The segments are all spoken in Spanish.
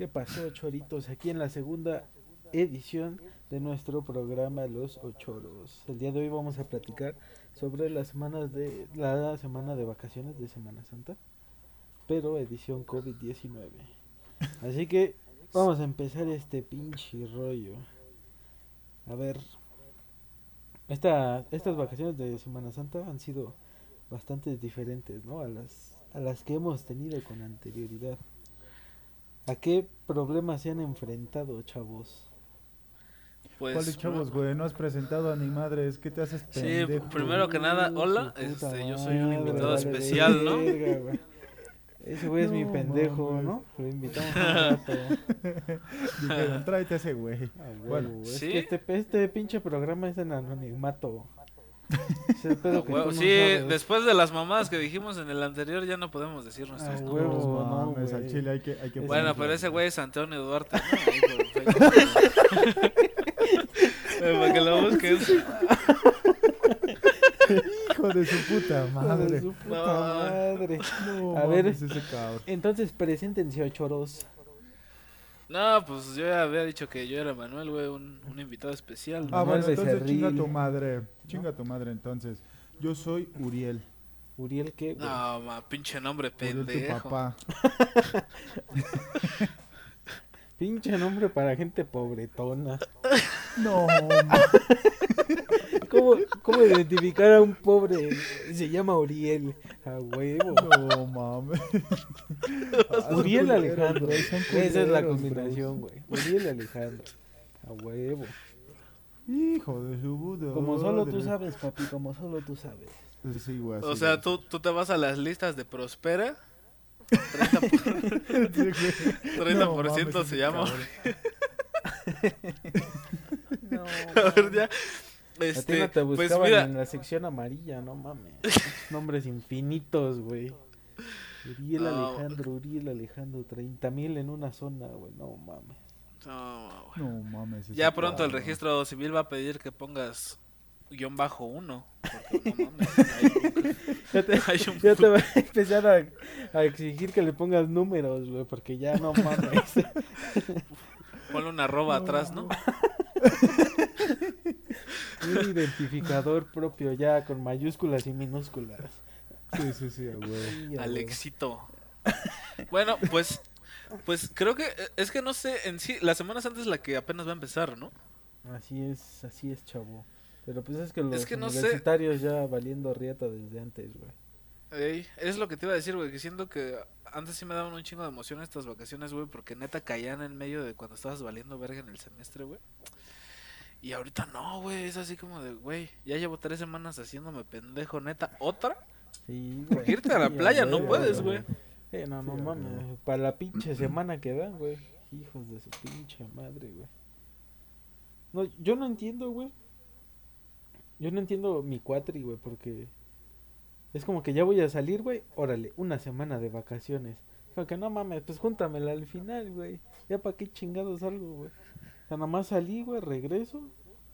¿Qué pasó, choritos? Aquí en la segunda edición de nuestro programa Los Ochoros. El día de hoy vamos a platicar sobre las semanas de la semana de vacaciones de Semana Santa, pero edición COVID-19. Así que vamos a empezar este pinche rollo. A ver, esta, estas vacaciones de Semana Santa han sido bastante diferentes, ¿no? A las que hemos tenido con anterioridad. ¿A qué problemas se han enfrentado, chavos? Pues, ¿Cuáles chavos, güey? No has presentado a ni madre, es que te haces Sí, pendejo. primero que nada, hola, este, yo soy un invitado especial, ¿no? verga, güey. Ese güey es mi pendejo. ¿no? Lo invitamos un rato. Dijeron, tráete a ese güey. Ah, Bueno, es ¿sí? que este, este pinche programa es en anonimato. No sí, sabes. después de las mamadas que dijimos en el anterior, ya no podemos decir nuestros Ah, nombres. huevo. No no, al chile hay que, hay que Bueno, pero ese güey es Antonio Duarte, Para que lo busques. Hijo de su puta Hijo de madre. su puta No. madre. No, A ver. Entonces, preséntense ochoros. No, pues yo ya había dicho que yo era Manuel, güey, un, un invitado especial. ¿no? Ah, Manuel bueno, entonces Becerril. chinga tu madre. Chinga tu madre, entonces. Yo soy Uriel. Uriel, ¿qué? güey? No, ma, pinche nombre Uriel, tu pendejo. papá. Pinche nombre para gente pobretona. No. ¿Cómo, ¿Cómo identificar a un pobre? Se llama Uriel. A huevo. No mames. Uriel Alejandro. Esa es la combinación, güey. Uriel Alejandro. A huevo. Hijo de su puta Como solo tú sabes, papi. Como solo tú sabes. Sí, güey, O sea, tú, tú te vas a las listas de Prospera. 30%, por- Sí, güey. 30% No mames, se llama. No, A ver, ya. A ti Este, no te pues buscaban mira, en la sección amarilla, no mames. Nombres infinitos, güey. Uriel No. Alejandro, Uriel Alejandro, 30 mil en una zona, güey. No mames. no, güey. No mames. ya pronto el registro civil va a pedir que pongas guion bajo uno. Porque no mames. hay- Ya te, Hay un ya te va a empezar a, a exigir que le pongas números, güey, porque ya no mames. ponle una arroba atrás, ¿no? Un identificador propio ya con mayúsculas y minúsculas. Sí, sí, sí, huevo. Alexito. Bueno, pues, pues creo que eh, es que no sé en sí. La Semana Santa es la que apenas va a empezar, ¿no? Así es, así es, chavo. Pero pues es que los que no sé. universitarios ya valiendo riata desde antes, güey. Ey, es lo que te iba a decir, güey, que siento que antes sí me daban un chingo de emoción estas vacaciones, güey, porque neta caían en medio de cuando estabas valiendo verga en el semestre, güey. Y ahorita no, güey, es así como de, güey, ya llevo tres semanas haciéndome pendejo, neta, ¿otra? Sí, Porque irte a la playa no puedes, güey. Eh, no, no Sí, mames. huevo. Para la pinche semana que dan, güey. Hijos de su pinche madre, güey. No, yo no entiendo, güey. Yo no entiendo mi cuatri, güey, porque es como que ya voy a salir, güey. Órale, una semana de vacaciones. Como que no mames, pues júntamela al final, güey. Ya para qué chingados salgo, güey. Sea, nada más salí, güey, regreso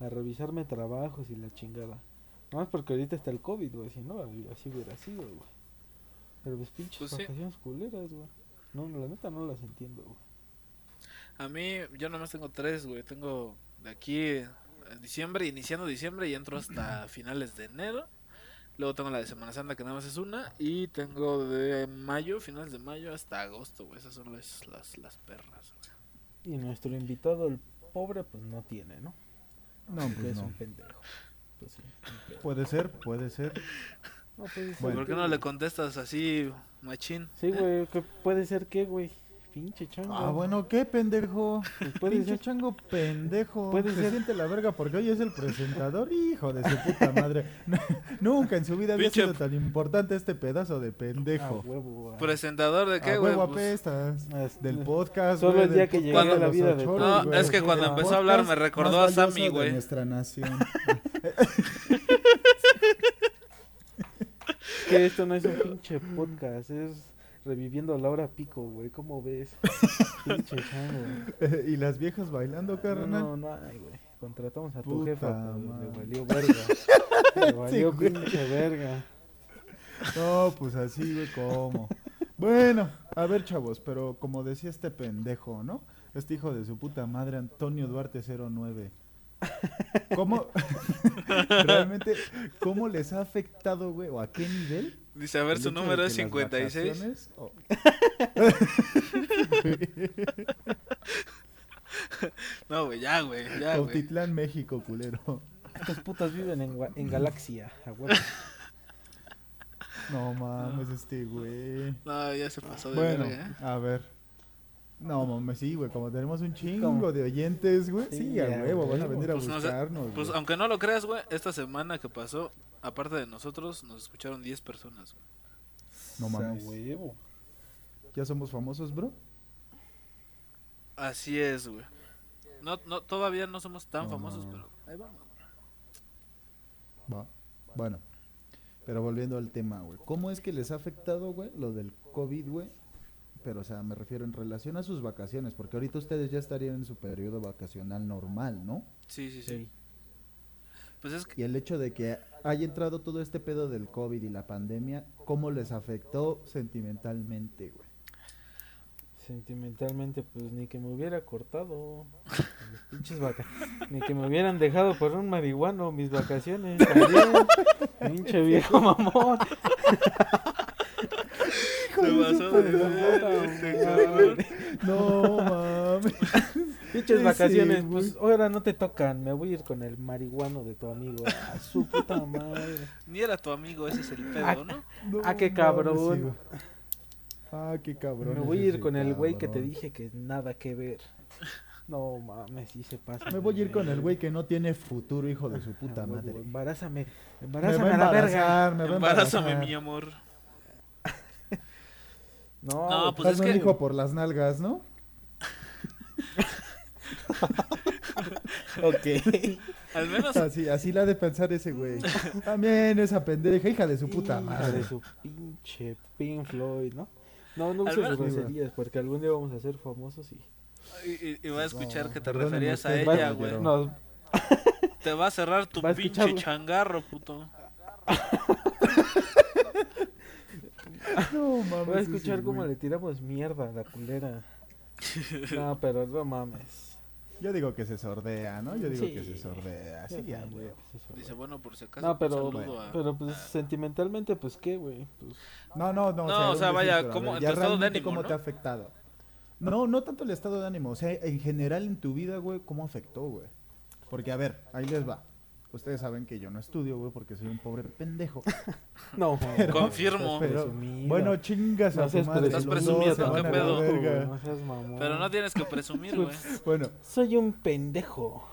a revisarme trabajos y la chingada. Nada más porque ahorita está el COVID, güey. Si no, así hubiera sido, güey. Pero pues pinches Pues sí. vacaciones culeras, güey. No, la neta no las entiendo, güey. A mí, yo nomás tengo tres, güey, tengo de aquí eh, diciembre, iniciando diciembre y entro hasta finales de enero. Luego tengo la de Semana Santa, que nada más es una. Y tengo de mayo, finales de mayo hasta agosto, güey. Esas son las, las, las perras, güey. Y nuestro invitado, el pobre, pues no tiene, ¿no? No, pues es no. un pendejo. Pues sí, un. Puede ser, puede ser. No, puede ser Bueno. ¿Por qué que, no le contestas así, machín? Sí, güey, que puede ser que, güey. Pinche chango. Ah, bueno, ¿qué pendejo? Pues puede Pinche ser. chango pendejo. Puede Se ser. siente la verga porque hoy es el presentador, hijo de su puta madre. Nunca en su vida había Pinche- sido tan importante este pedazo de Ah, pendejo. huevo, ah. ¿Presentador de qué, a güey? huevo Pues, apestas. Ah, es- Del podcast. Solo güey, el día que llegué podcast a la los vida de Ochoros, No, güey. es que cuando empezó a hablar me Podcast recordó más a Sammy, de güey. nuestra nación. que esto no es un pinche podcast, es reviviendo a Laura Pico, güey. ¿Cómo ves? pinche chango. y las viejas bailando, carnal. no, no, ay, güey. Contratamos a tu Puta jefa, le valió verga. Le valió pinche verga. No, pues así, güey, ¿cómo? Bueno, a ver, chavos, pero como decía este pendejo, ¿no? Este hijo de su puta madre, Antonio Duarte 09. ¿Cómo, realmente, cómo les ha afectado, güey, o a qué nivel? Dice, a ver, su número es las 56. vacaciones, o- No, güey, ya, güey, ya, güey. Cautitlán, México, culero. Estos putas viven en, en Galaxia, a huevo. No mames, este güey. No, ya se pasó de Bueno, verga. ¿eh? a ver. No mames, sí, güey, como tenemos un chingo ¿Cómo? de oyentes, güey. Sí, Sí, a huevo, van a venir a Pues, no buscarnos. Pues aunque no lo creas, güey, esta semana que pasó, aparte de nosotros, nos escucharon 10 personas, güey. No mames. huevo. ¿Ya somos famosos, bro? Así es, güey. No, no, todavía no somos tan No, famosos, no. pero ahí vamos. Va. Bueno. Pero volviendo al tema, güey. ¿Cómo es que les ha afectado, güey, lo del COVID, güey? Pero, o sea, me refiero en relación a sus vacaciones, porque ahorita ustedes ya estarían en su periodo vacacional normal, ¿no? Sí, sí, sí. Sí. Pues es que, Y el hecho de que haya entrado todo este pedo del COVID y la pandemia, ¿cómo les afectó sentimentalmente, güey? Sentimentalmente, pues ni que me hubiera cortado. Mis pinches vaca- Ni que me hubieran dejado por un marihuano mis vacaciones. También. Pinche viejo mamón. No. Pinches Ese, vacaciones, pues ahora no te tocan. Me voy a ir con el marihuano de tu amigo. A su puta madre. Ni era tu amigo, ese es el Ah, pedo, ¿no? No Ah, qué cabrón. Ah, qué cabrón. Me voy a ir con el güey que te dije que nada que ver. No mames, sí se pasa. Me voy a ir con el güey que no tiene futuro, hijo de su puta Ah, madre. Embarázame. Me Embarázame a la verga. me va Embarázame, mi amor. No, No, pues es que- hijo por las nalgas, ¿no? Ok. Al menos, Así, así la ha de pensar ese güey. También esa pendeja, hija de su puta Hija madre. de su pinche Pink Floyd, ¿no? No, no uses menos- groserías, porque algún día vamos a ser famosos y... y, y- va a escuchar No, que te referías a ella, güey. Te va a cerrar tu a pinche escucharlo. changarro, puto. No mames. voy a escuchar cómo güey. le tiramos mierda a la culera. No, pero no mames. Yo digo que se sordea, ¿no? Yo digo Sí. que se sordea. Sí, ya, güey. pues, Dice, bueno, por si acaso, No, un pero, saludo a... pero pues sentimentalmente, pues qué, güey. Pues, No, no, no. No, o sea, decir, vaya, a ¿cómo- ver, tu estado de ánimo, ¿Cómo no? te ha afectado? No, no tanto el estado de ánimo. O sea, en general en tu vida, güey, ¿cómo afectó, güey? Porque, a ver, ahí les va. Ustedes saben que yo no estudio, güey, porque soy un pobre pendejo. no, Confirmo. seas Pero, bueno, chingas a no tu seas madre. Estás presumiendo, ¿qué a pedo? No seas mamón. Pero no tienes que presumir, güey. Bueno, Soy un pendejo.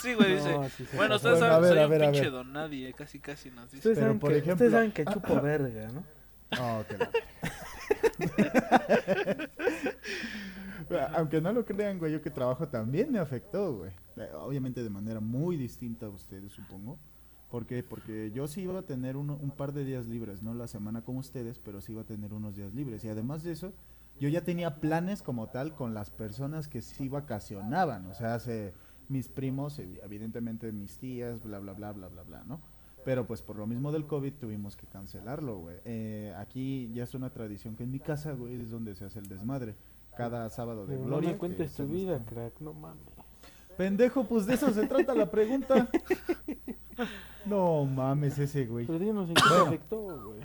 Sí, güey, dice. No, sí Bueno, ustedes Bueno, a saben, ver, soy a un ver, a pinche don nadie, casi casi nos dice. Ustedes, Pero, saben por que, ejemplo- ustedes saben que chupo verga, ¿no? Oh, que la- Aunque no lo crean, güey, yo que trabajo también me afectó, güey. Eh, Obviamente de manera muy distinta a ustedes, supongo. ¿Por qué? Porque yo sí iba a tener uno- un par de días libres, no la semana como ustedes, pero sí iba a tener unos días libres. Y además de eso, yo ya tenía planes como tal con las personas que sí vacacionaban. O sea, mis primos, evi- evidentemente mis tías, bla, bla, bla, bla, bla, bla, ¿no? Pero pues por lo mismo del COVID tuvimos que cancelarlo, güey. Eh, aquí ya es una tradición que en mi casa, güey, es donde se hace el desmadre. Cada sábado de Pero no gloria. me cuentes tu vida, crack, no mames. Pendejo, pues de eso se trata la pregunta. No mames ese, güey. Pero díganos en qué Bueno. afectó, güey.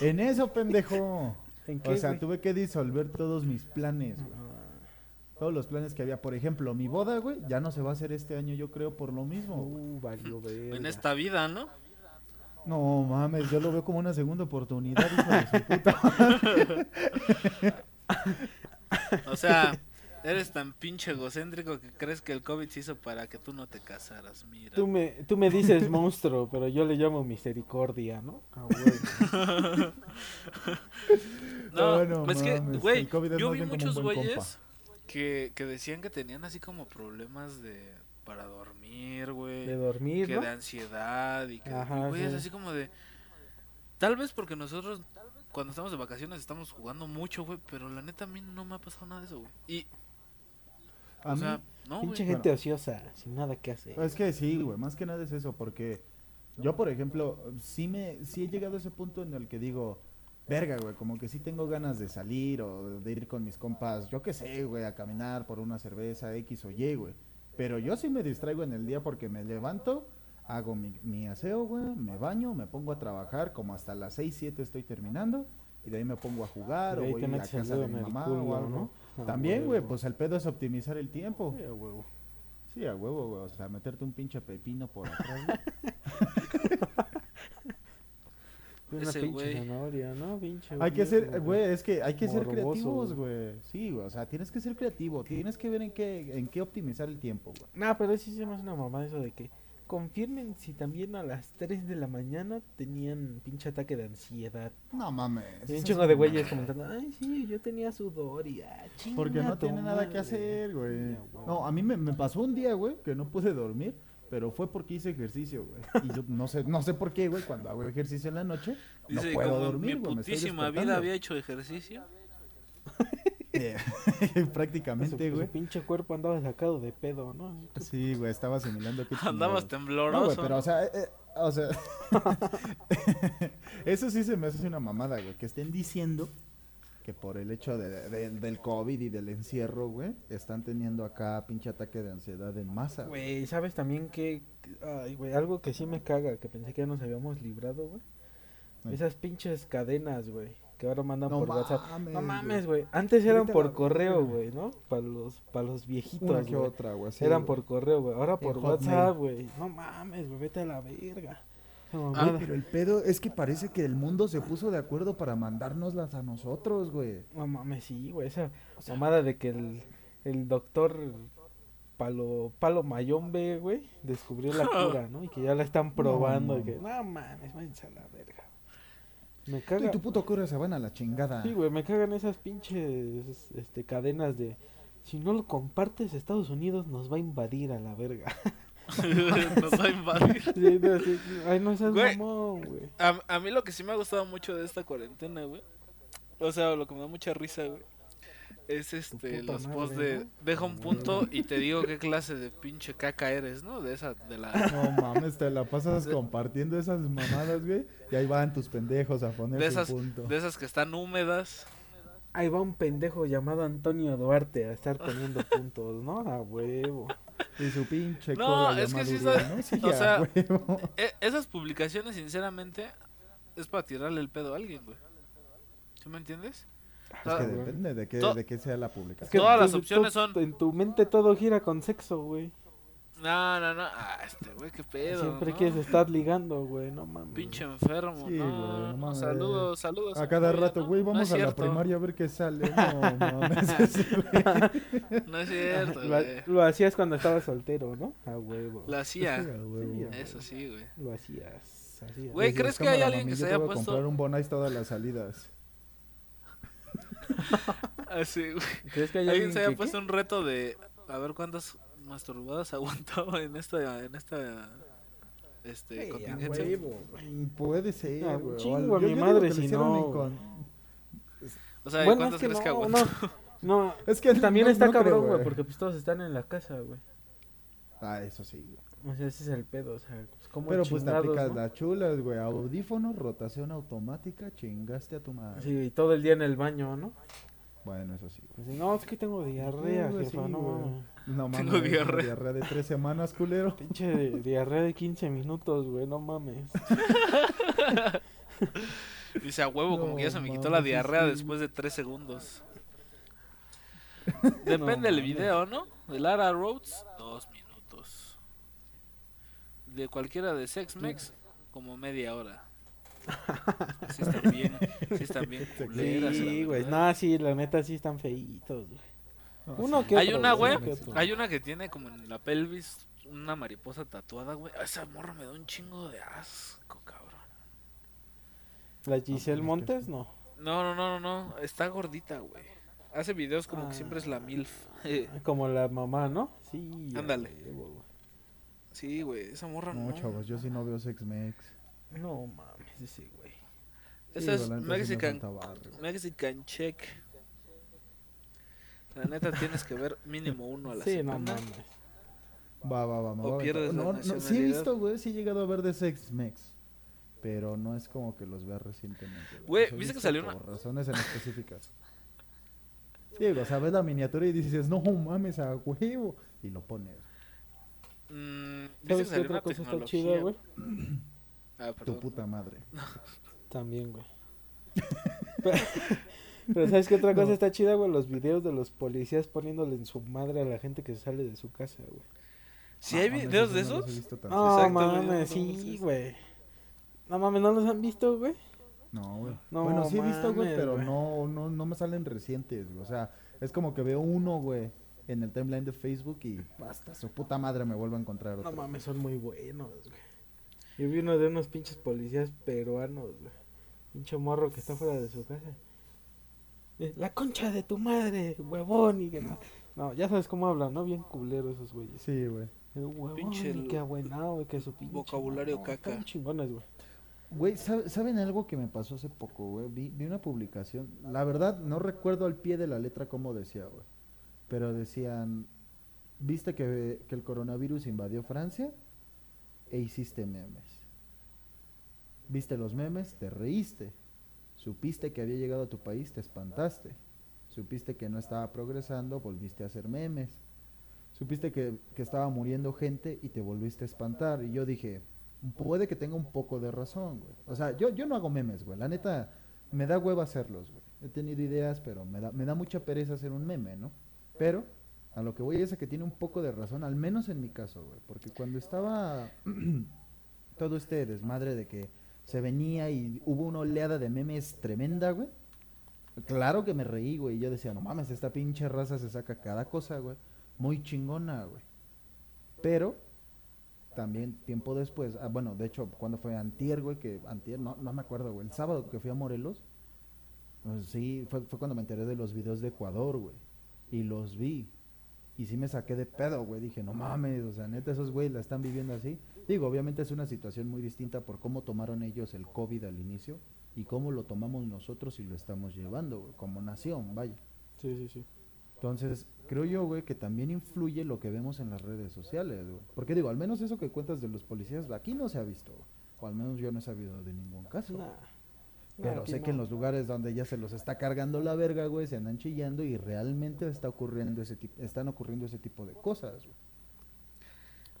En eso, pendejo. ¿En qué, O sea, güey? tuve que disolver todos mis planes, güey. Ah, Todos los planes que había. Por ejemplo, mi boda, güey, ya no se va a hacer este año, yo creo, por lo mismo. Uh, valió verga. En esta vida, ¿no? No mames, yo lo veo como una segunda oportunidad, hijo de su puta. O sea, eres tan pinche egocéntrico que crees que el COVID se hizo para que tú no te casaras, mira. Tú me, tú me dices monstruo, pero yo le llamo misericordia, ¿no? Ah, güey. No, No, no es que, güey, yo vi muchos güeyes que, que decían que tenían así como problemas de para dormir, güey. De dormir, que ¿no? de ansiedad y que güey, es así como de tal vez porque nosotros cuando estamos de vacaciones estamos jugando mucho, güey, pero la neta a mí no me ha pasado nada de eso, güey. Y A o mí- sea, no, Pinche güey. gente ociosa, sin nada que hacer. Es que sí, güey, más que nada es eso, porque yo, por ejemplo, sí me, sí he llegado a ese punto en el que digo, verga, güey, como que sí tengo ganas de salir o de ir con mis compas, yo qué sé, güey, a caminar por una cerveza X o Y, güey. Pero yo sí me distraigo en el día porque me levanto, hago mi, mi aseo, güey, me baño, me pongo a trabajar, como hasta las 6, 7 estoy terminando, y de ahí me pongo a jugar o ahí voy te a metes el casa de mi mamá culo, o algo. ¿no? Ah, También, güey, pues el pedo es optimizar el tiempo. Sí, a huevo. Sí, a huevo, güey, o sea, meterte un pinche pepino por atrás, güey. Una Ese pinche zanahoria, ¿no? Pinche Hay que ser, güey, es que hay que ser creativos, güey. Sí, güey, o sea, tienes que ser creativo, tienes que ver en qué, en qué optimizar el tiempo, güey. No, pero sí se me hace una mamá eso de que confirmen si también a las 3 de la mañana tenían pinche ataque de ansiedad. No mames. Y un chingo de güeyes comentando, ay, sí, yo tenía sudor y ah, Porque chinga no tu tiene nada que madre". hacer, güey. No, a mí me, me pasó un día, güey, que no pude dormir, pero fue porque hice ejercicio, güey. Y yo no sé, no sé por qué, güey, cuando hago ejercicio en la noche, no Dice, puedo como dormir, mi güey. me estoy putísima vida había hecho ejercicio. Eh, Su, Prácticamente, su güey. pinche cuerpo andaba sacado de pedo, ¿no? Sí, güey, estaba asimilando que Andabas tembloroso. No, güey, pero o sea, eh, eh, o sea, eso sí se me hace una mamada, güey, que estén diciendo que por el hecho de- de- del COVID y del encierro, güey, están teniendo acá pinche ataque de ansiedad en masa. güey. Güey, ¿sabes también que, ay, güey, algo que sí me caga, que pensé que ya nos habíamos librado, güey? Esas pinches cadenas, güey, que ahora mandan No por WhatsApp. No mames, güey. Antes eran por correo, güey, ¿no? Para los, para los viejitos, Una que otra, güey. Eran por correo, güey. Ahora por. WhatsApp, güey. No mames, güey, vete a la verga. Mamada. pero el pedo es que parece que el mundo se puso de acuerdo para mandárnoslas a nosotros, güey. No mames, sí, güey. Esa mamada de que el, el doctor Palo, Palo Mayombe, güey, descubrió la cura, ¿no? Y que ya la están probando. y que, no mames, váyanse a la verga. Me Tú caga. y tu puto cura se van a la chingada. Sí, güey, me cagan esas pinches este, cadenas de. Si no lo compartes, Estados Unidos nos va a invadir a la verga. Nos va a invadir. Sí, no, sí, Ay, no seas Güey. mamón, güey. A, a mí lo que sí me ha gustado mucho de esta cuarentena, güey. O sea, lo que me da mucha risa, güey. Es este, los madre, posts de ¿no? deja un punto y te digo qué clase de pinche caca eres, ¿no? De esa, de la... No mames, te la pasas compartiendo esas mamadas, güey. Y ahí van tus pendejos a poner De esas, punto. de esas que están húmedas. Ahí va un pendejo llamado Antonio Duarte a estar poniendo puntos, ¿no? A huevo. Y su pinche No, cola es que sí ¿no? Sí, o sea, huevo. E- esas publicaciones, sinceramente, es para tirarle el pedo a alguien, güey. ¿Sí me entiendes? Es Ah, que güey. depende de qué, de qué sea la Es publicación. que Todas las opciones tú- son- En tu mente todo gira con sexo, güey. No, no, no. Ah, este güey, qué pedo. Siempre ¿no? quieres estar ligando, güey. No mames. Pinche enfermo. Sí, güey, no, no mames. saludos, saludos. A cada güey, rato, ¿no? güey, No vamos es a la primaria a ver qué sale. No mames, güey. No es cierto, Lo, güey. lo hacías cuando estabas soltero, ¿no? A huevo. Lo hacía. Sí, a huevo. Sí, Eso sí, güey. Lo hacías. Güey, ¿crees que hay alguien que se haya puesto- comprar un Bonais todas las salidas. Así, güey. ¿Crees que Alguien se haya que- puesto un reto de a ver cuántas masturbadas aguantaba en esta, en esta, este, a contingencia. huevo, Puede ser, Ah, güey. o chingo a mi madre que si hicieron no, con- O sea, Bueno, ¿cuántas es que crees que no, aguantó? no, no. Es que También no- está cabrón, güey, güey. porque pues todos están en la casa, güey. Ah, eso sí, güey. O sea, ese es el pedo, o sea, pues como Pero pues te aplicas ¿no? las chulas, güey. Audífono, rotación automática, chingaste a tu madre. Sí, y todo el día en el baño, ¿no? Bueno, eso sí. Así, no, es que tengo diarrea, güey, jefa, sí, no mames. No mames, Tengo una diarrea. diarrea de tres semanas, culero. Pinche di- diarrea de 15 minutos, güey, no mames. Dice a huevo, como que ya se me quitó la diarrea sí. después de tres segundos. Depende No del video, ¿no? De Lara Rhodes, dos minutos. De cualquiera de Sex Mex, como media hora. Sí están bien, sí están bien culeras, la Sí, güey, no, sí, la neta sí están feitos, güey. No, Uno sí. que Hay otro, una, güey, hay una que tiene como en la pelvis una mariposa tatuada, güey. Esa morra me da un chingo de asco, cabrón. La Giselle Montes, no. No, no, no, no, no, está gordita, güey. Hace videos como Ah. que siempre es la MILF. Eh, Como la mamá, ¿no? Sí. Ándale. güey. Sí, güey, esa morra no. No, chavos, yo sí no veo Sex Mex. No mames, ese güey. Esa es Sí, sí Mexican. Mexican Check. La neta tienes que ver mínimo uno a la Sí, no semana. mames. Va, va, va. me O voy a pierdes la no, no, Sí he visto, güey. Sí he llegado a ver de Sex Mex. pero no es como que los vea recientemente. Güey, ¿viste que salió una- Por razones en específicas. Sí, o sea, ves la miniatura y dices, no mames, a huevo. Y lo pones. Mm, ¿Viste que ¿Sabes qué otra cosa está chida, güey? Ah, Tu puta madre. También, güey. pero, pero ¿sabes qué otra cosa No. está chida, güey? Los videos de los policías poniéndole en su madre a la gente que sale de su casa, güey. ¿Sí hay mames, videos de esos no mames, sí, güey. No mames, ¿no los han visto, güey? No, güey. No bueno, sí he visto, güey, pero no, no, no me salen recientes, güey. O sea, es como que veo uno, güey, en el timeline de Facebook y basta, su puta madre me vuelvo a encontrar otro. No mames, son muy buenos, güey. Yo vi uno de unos pinches policías peruanos, güey. Pinche morro que está fuera de su casa. Eh, La concha de tu madre, huevón, y que no. No, ya sabes cómo hablan, ¿no? Bien culero esos güeyes. Sí, güey. El huevón, Pinche y que abuenado, que su pinche. vocabulario. No, caca. están chingones, güey. Güey, ¿sabe- ¿saben algo que me pasó hace poco, güey? Vi, vi una publicación. La verdad, no recuerdo al pie de la letra cómo decía, güey. Pero decían, ¿viste que, que el coronavirus invadió Francia? E hiciste memes. ¿Viste los memes? Te reíste. Supiste que había llegado a tu país, te espantaste. Supiste que no estaba progresando, volviste a hacer memes. Supiste que, que estaba muriendo gente y te volviste a espantar. Y yo dije, puede que tenga un poco de razón, güey. O sea, yo, yo no hago memes, güey. La neta, me da hueva hacerlos, güey. He tenido ideas, pero me da, me da mucha pereza hacer un meme, ¿no? Pero a lo que voy es a que tiene un poco de razón, al menos en mi caso, güey. Porque cuando estaba todo este desmadre de que se venía y hubo una oleada de memes tremenda, güey. Claro que me reí, güey. y Yo decía, no mames, esta pinche raza se saca cada cosa, güey. Muy chingona, güey. Pero también tiempo después, ah, bueno, de hecho, cuando fue antier, güey, que antier, no, no me acuerdo, güey, el sábado que fui a Morelos, pues, sí, fue, fue cuando me enteré de los videos de Ecuador, güey, y los vi, y sí me saqué de pedo, güey, dije, no mames, o sea, neta, esos güeyes la están viviendo así. Digo, obviamente es una situación muy distinta por cómo tomaron ellos el COVID al inicio, y cómo lo tomamos nosotros y lo estamos llevando, güey, como nación, vaya. Sí, sí, sí. Entonces, creo yo, güey, que también influye lo que vemos en las redes sociales, güey. Porque digo, al menos eso que cuentas de los policías, aquí no se ha visto, güey. O al menos yo no he sabido de ningún caso. Nah. Pero aquí sé que en los lugares donde ya se los está cargando la verga, güey, se andan chillando y realmente está ocurriendo ese tipo, están ocurriendo ese tipo de cosas, güey.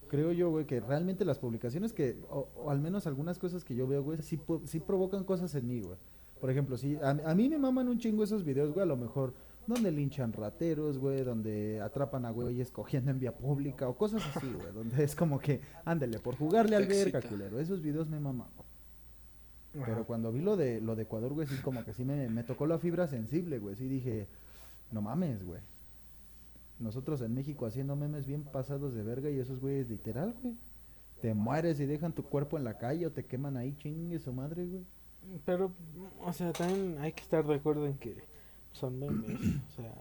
Creo yo, güey, que realmente las publicaciones que, o, o al menos algunas cosas que yo veo, güey, sí, sí provocan cosas en mí, güey. Por ejemplo, sí, a, a mí me maman un chingo esos videos, güey, a lo mejor donde linchan rateros, güey, donde atrapan a güeyes cogiendo en vía pública o cosas así, güey, donde es como que, ándale, por jugarle al verga, culero. Esos videos me maman, güey. Ajá. Pero cuando vi lo de lo de Ecuador, güey, sí como que sí me, me tocó la fibra sensible, güey. Sí dije, no mames, güey. Nosotros en México haciendo memes bien pasados de verga y esos güeyes literal, güey. Te mueres y dejan tu cuerpo en la calle o te queman ahí, chingue su madre, güey. Pero, o sea, también hay que estar de acuerdo en que son memes. o sea,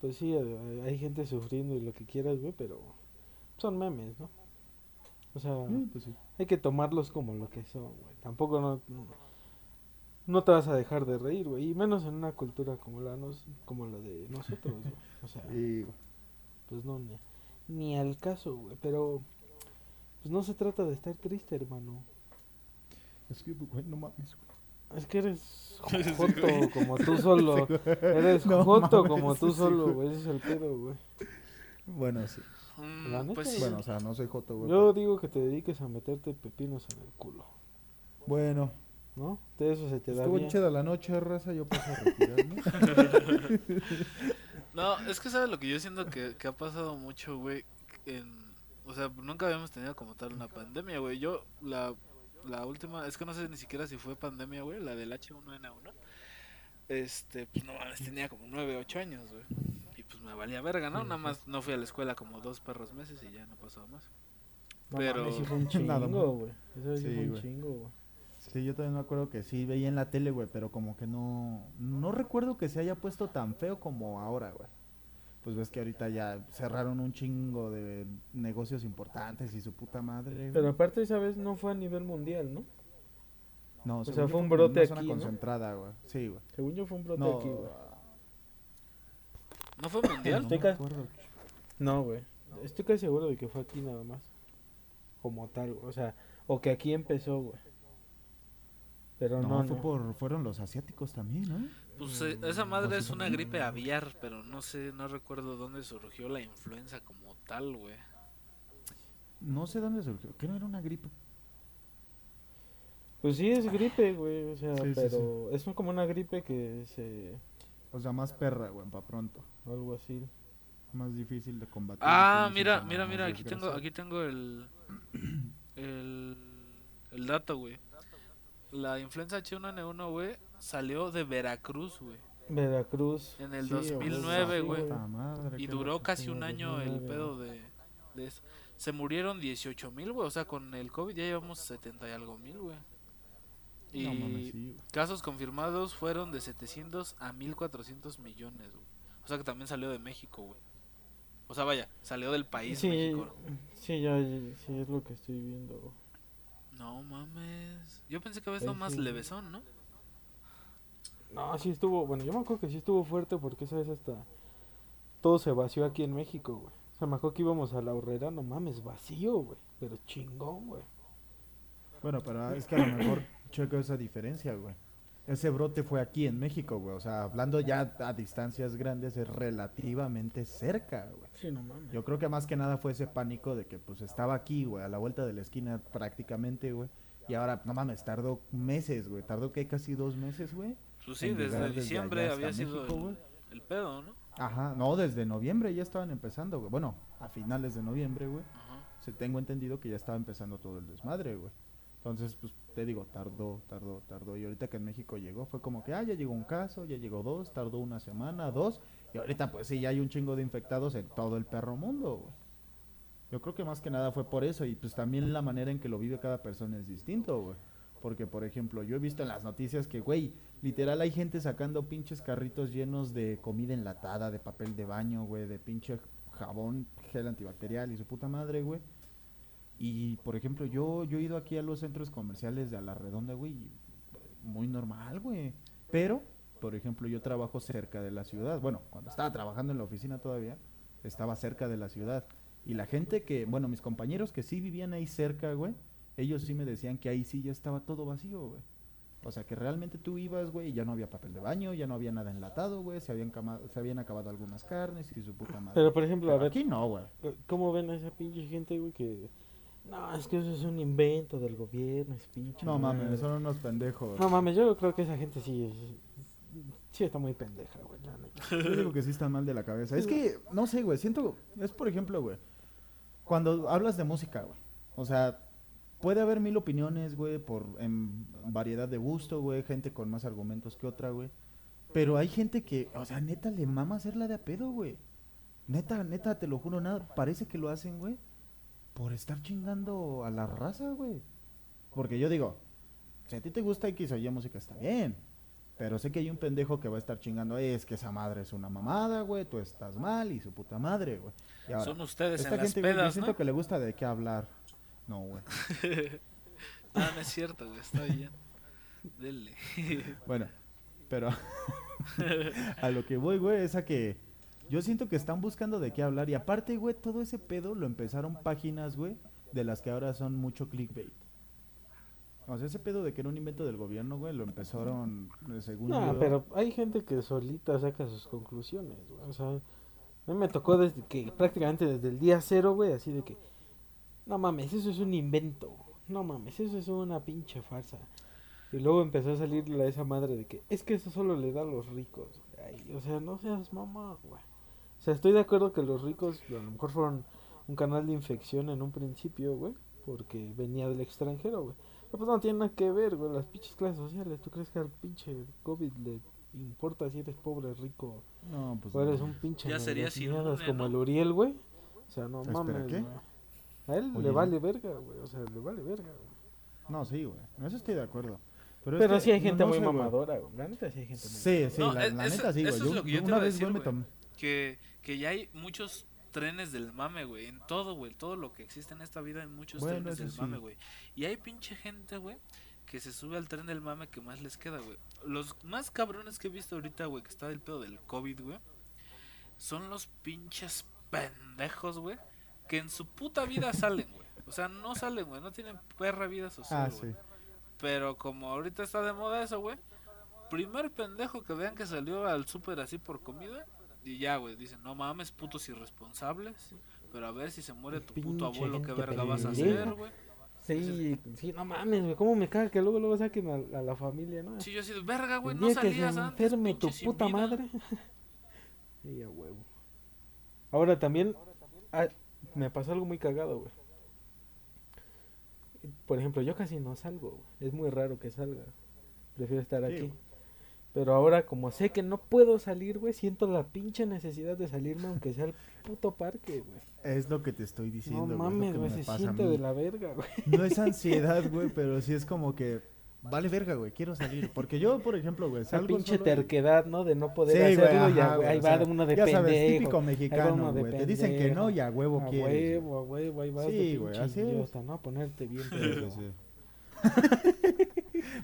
pues sí, eh, hay gente sufriendo y lo que quieras, güey, pero son memes, ¿no? O sea, pues sí. Hay que tomarlos como lo que son, güey. Tampoco no, no te vas a dejar de reír, güey. Y menos en una cultura como la, nos, como la de nosotros, güey. O sea, Y, pues no, ni, ni al caso, güey. Pero, pues no se trata de estar triste, hermano. es que, güey, no mames, güey. Es que eres joto como tú solo. Eres joto como tú solo, güey. Ese es el pedo, güey. Bueno, sí. Mm, La neta, pues sí. Bueno, o sea, no soy joto, güey. Yo digo que te dediques a meterte pepinos en el culo, pero- Bueno, ¿no? De eso se te da estuvo bien. chida la noche, raza. Yo paso a retirarme. No, es que sabes lo que yo siento que, que ha pasado mucho, güey. En, o sea, nunca habíamos tenido como tal una pandemia, güey. Yo, la, la última, es que no sé ni siquiera si fue pandemia, güey, la del H1N1. Este, pues no mames, tenía como 9, 8 años, güey. Pues me valía verga, ¿no? Nada más no fui a la escuela como dos perros meses y ya no pasó más. No pero- mames, sí fue un chingo, güey. Eso sí, Sí, fue un chingo, güey. Sí, yo también me acuerdo que sí veía en la tele, güey, pero como que no no recuerdo que se haya puesto tan feo como ahora, güey. Pues ves que ahorita ya cerraron un chingo de negocios importantes y su puta madre. güey. Pero aparte esa vez no fue a nivel mundial, ¿no? no, o sea, fue un brote una zona aquí, ¿no? concentrada, güey. Sí, güey. Según yo fue un brote No, aquí, güey. ¿No fue mundial? no Estoy me ca- acuerdo. No, güey. Estoy casi seguro de que fue aquí nada más. Como tal, güey. O sea, o que aquí empezó, güey. Pero No, no, fue no. por, fueron los asiáticos también, ¿no? Pues eh, esa madre es una gripe aviar, pero no sé, no recuerdo dónde surgió la influenza como tal, güey. No sé dónde surgió. ¿Qué no era una gripe? Pues sí, es gripe, güey. O sea, Sí, sí, pero es como una gripe que se. O sea, más perra, güey, para pronto. Algo así. Más difícil de combatir. Ah, mira, mira, mira, aquí tengo, aquí tengo el, el, el dato, güey. La influenza H1N1, güey, salió de Veracruz, güey. Veracruz. En el Sí, 2009, sí, güey. Y duró casi un año el 2009, pedo de, de eso. Se murieron 18 mil, güey. O sea, con el COVID ya llevamos 70 y algo mil, güey. Y No mames, sí, casos confirmados fueron de 700 a 1400 millones, güey. O sea que también salió de México, güey. O sea, vaya, salió del país Sí, México. sí, ya, sí, es lo que estoy viendo. No mames. Yo pensé que había estado más sí. levesón, ¿no? No, sí estuvo, bueno, yo me acuerdo que sí estuvo fuerte porque esa vez hasta todo se vació aquí en México, güey. O sea, me acuerdo que íbamos a la horrera, no mames, vacío, güey. Pero chingón, güey. Bueno, pero es que a lo mejor checo esa diferencia, güey. Ese brote fue aquí en México, güey. O sea, hablando ya a distancias grandes, es relativamente cerca, güey. Sí, no mames. Yo creo que más que nada fue ese pánico de que pues estaba aquí, güey, a la vuelta de la esquina prácticamente, güey. Y ahora, no mames, tardó meses, güey. Tardó que casi dos meses, güey. Pues sí, desde desde diciembre había sido México, el, güey. el pedo, ¿no? Ajá, no, desde noviembre ya estaban empezando, güey. Bueno, a finales de noviembre, güey. Ajá. Se tengo entendido que ya estaba empezando todo el desmadre, güey. Entonces, pues te digo, tardó, tardó, tardó. Y ahorita que en México llegó, fue como que, ah, ya llegó un caso, ya llegó dos, tardó una semana, dos. Y ahorita, pues sí, ya hay un chingo de infectados en todo el perro mundo, güey. Yo creo que más que nada fue por eso. Y pues también la manera en que lo vive cada persona es distinto, güey. Porque, por ejemplo, yo he visto en las noticias que, güey, literal hay gente sacando pinches carritos llenos de comida enlatada, de papel de baño, güey, de pinche jabón, gel antibacterial y su puta madre, güey. Y, por ejemplo, yo, yo he ido aquí a los centros comerciales de a la redonda, güey, muy normal, güey. Pero, por ejemplo, yo trabajo cerca de la ciudad. Bueno, cuando estaba trabajando en la oficina todavía, estaba cerca de la ciudad. Y la gente que, bueno, mis compañeros que sí vivían ahí cerca, güey, ellos sí me decían que ahí sí ya estaba todo vacío, güey. O sea, que realmente tú ibas, güey, y ya no había papel de baño, ya no había nada enlatado, güey, se habían, se habían acabado algunas carnes y su puta madre. Pero, por ejemplo, a ver, aquí no, güey. ¿cómo ven a esa pinche gente, güey, que... No, es que eso es un invento del gobierno, es pinche No madre"? mames, son unos pendejos. No mames, yo creo que esa gente sí es... Sí está muy pendeja, güey, la neta. Yo digo que sí están mal de la cabeza. Es que, no sé, güey, siento, es por ejemplo, güey, cuando hablas de música, güey, o sea, puede haber mil opiniones, güey, por en variedad de gusto, güey, gente con más argumentos que otra, güey, pero hay gente que, o sea, neta, le mama hacerla de a pedo, güey. Neta, neta, te lo juro, nada, parece que lo hacen, güey, por estar chingando a la raza, güey. Porque yo digo, si a ti te gusta X o Y música, está bien. Pero sé que hay un pendejo que va a estar chingando, "Eh, es que esa madre es una mamada, güey, tú estás mal y su puta madre, güey. Y ahora, Son ustedes esta en las gente, yo pedas, siento ¿no? que le gusta de qué hablar. No, güey. Ah, no es cierto, güey, está bien. Dele. Bueno, pero a lo que voy, güey, es a que yo siento que están buscando de qué hablar. Y aparte, güey, todo ese pedo lo empezaron páginas, güey, de las que ahora son mucho clickbait. O sea, ese pedo de que era un invento del gobierno, güey, lo empezaron, eh, según No, yo- pero hay gente que solita saca sus conclusiones, güey. O sea, a mí me tocó desde que prácticamente desde el día cero, güey, así de que, no mames, eso es un invento. No mames, eso es una pinche farsa. Y luego empezó a salir la esa madre de que es que eso solo le da a los ricos. Ay, o sea, no seas mamá, güey. O sea, estoy de acuerdo que los ricos a lo mejor fueron un canal de infección en un principio, güey, porque venía del extranjero, güey. Pero pues no tiene nada que ver, güey, las pinches clases sociales. ¿Tú crees que al pinche COVID le importa si eres pobre, rico, No, pues o eres no. un pinche Ya sería mierdas como el Uriel, güey? O sea, no Espera, mames, ¿qué? A él Oye, le vale verga, güey, o sea, le vale verga, güey. No, sí, güey. En eso estoy de acuerdo. Pero, es Pero que, sí hay gente no muy mamadora, güey. La neta sí hay gente muy Sí, sí, No, la, es- la neta sí, güey. eso es Yo, lo que yo te una iba a vez, decir, güey, me tomé. Que, que ya hay muchos trenes del mame, güey. En todo, güey. Todo lo que existe en esta vida hay muchos Bueno, trenes del sí. mame, güey. Y hay pinche gente, güey, que se sube al tren del mame que más les queda, güey. Los más cabrones que he visto ahorita, güey, que está del pedo del COVID, güey, son los pinches pendejos, güey, que en su puta vida salen, güey. O sea, no salen, güey. No tienen perra vida social, Ah, güey. sí. Pero como ahorita está de moda eso, güey. Primer pendejo que vean que salió al súper así por comida. Y ya, güey. Dicen, no mames, putos irresponsables. Pero a ver si se muere tu puto abuelo, qué verga vas a hacer, güey. Sí, sí, no mames, güey. ¿Cómo me caga que luego luego saquen a, a la familia, no? Sí, yo así, verga, güey, no que salías antes. enferme tu puta vida". madre. Sí, a huevo. Ahora también ah, me pasó algo muy cagado, güey. Por ejemplo, yo casi no salgo, güey. Es muy raro que salga. Prefiero estar Sí, aquí. güey. Pero ahora, como sé que no puedo salir, güey, siento la pinche necesidad de salirme aunque sea al puto parque, güey. Es lo que te estoy diciendo. No güey, es mames, güey, me se a siente de la verga, güey. No es ansiedad, güey, pero sí es como que vale verga, güey, quiero salir. Porque yo, por ejemplo, güey, salgo pinche solo- terquedad, ¿no? De no poder Sí, güey, hacerlo ajá, a- güey, ahí o va sea, uno de ya pendejo. sabes, típico va mexicano, güey. Te dicen que no y a huevo a quieres. güey. huevo, a huevo, ahí vas Sí, de güey, pinche así es. idiota, ¿no? A ponerte bien sí.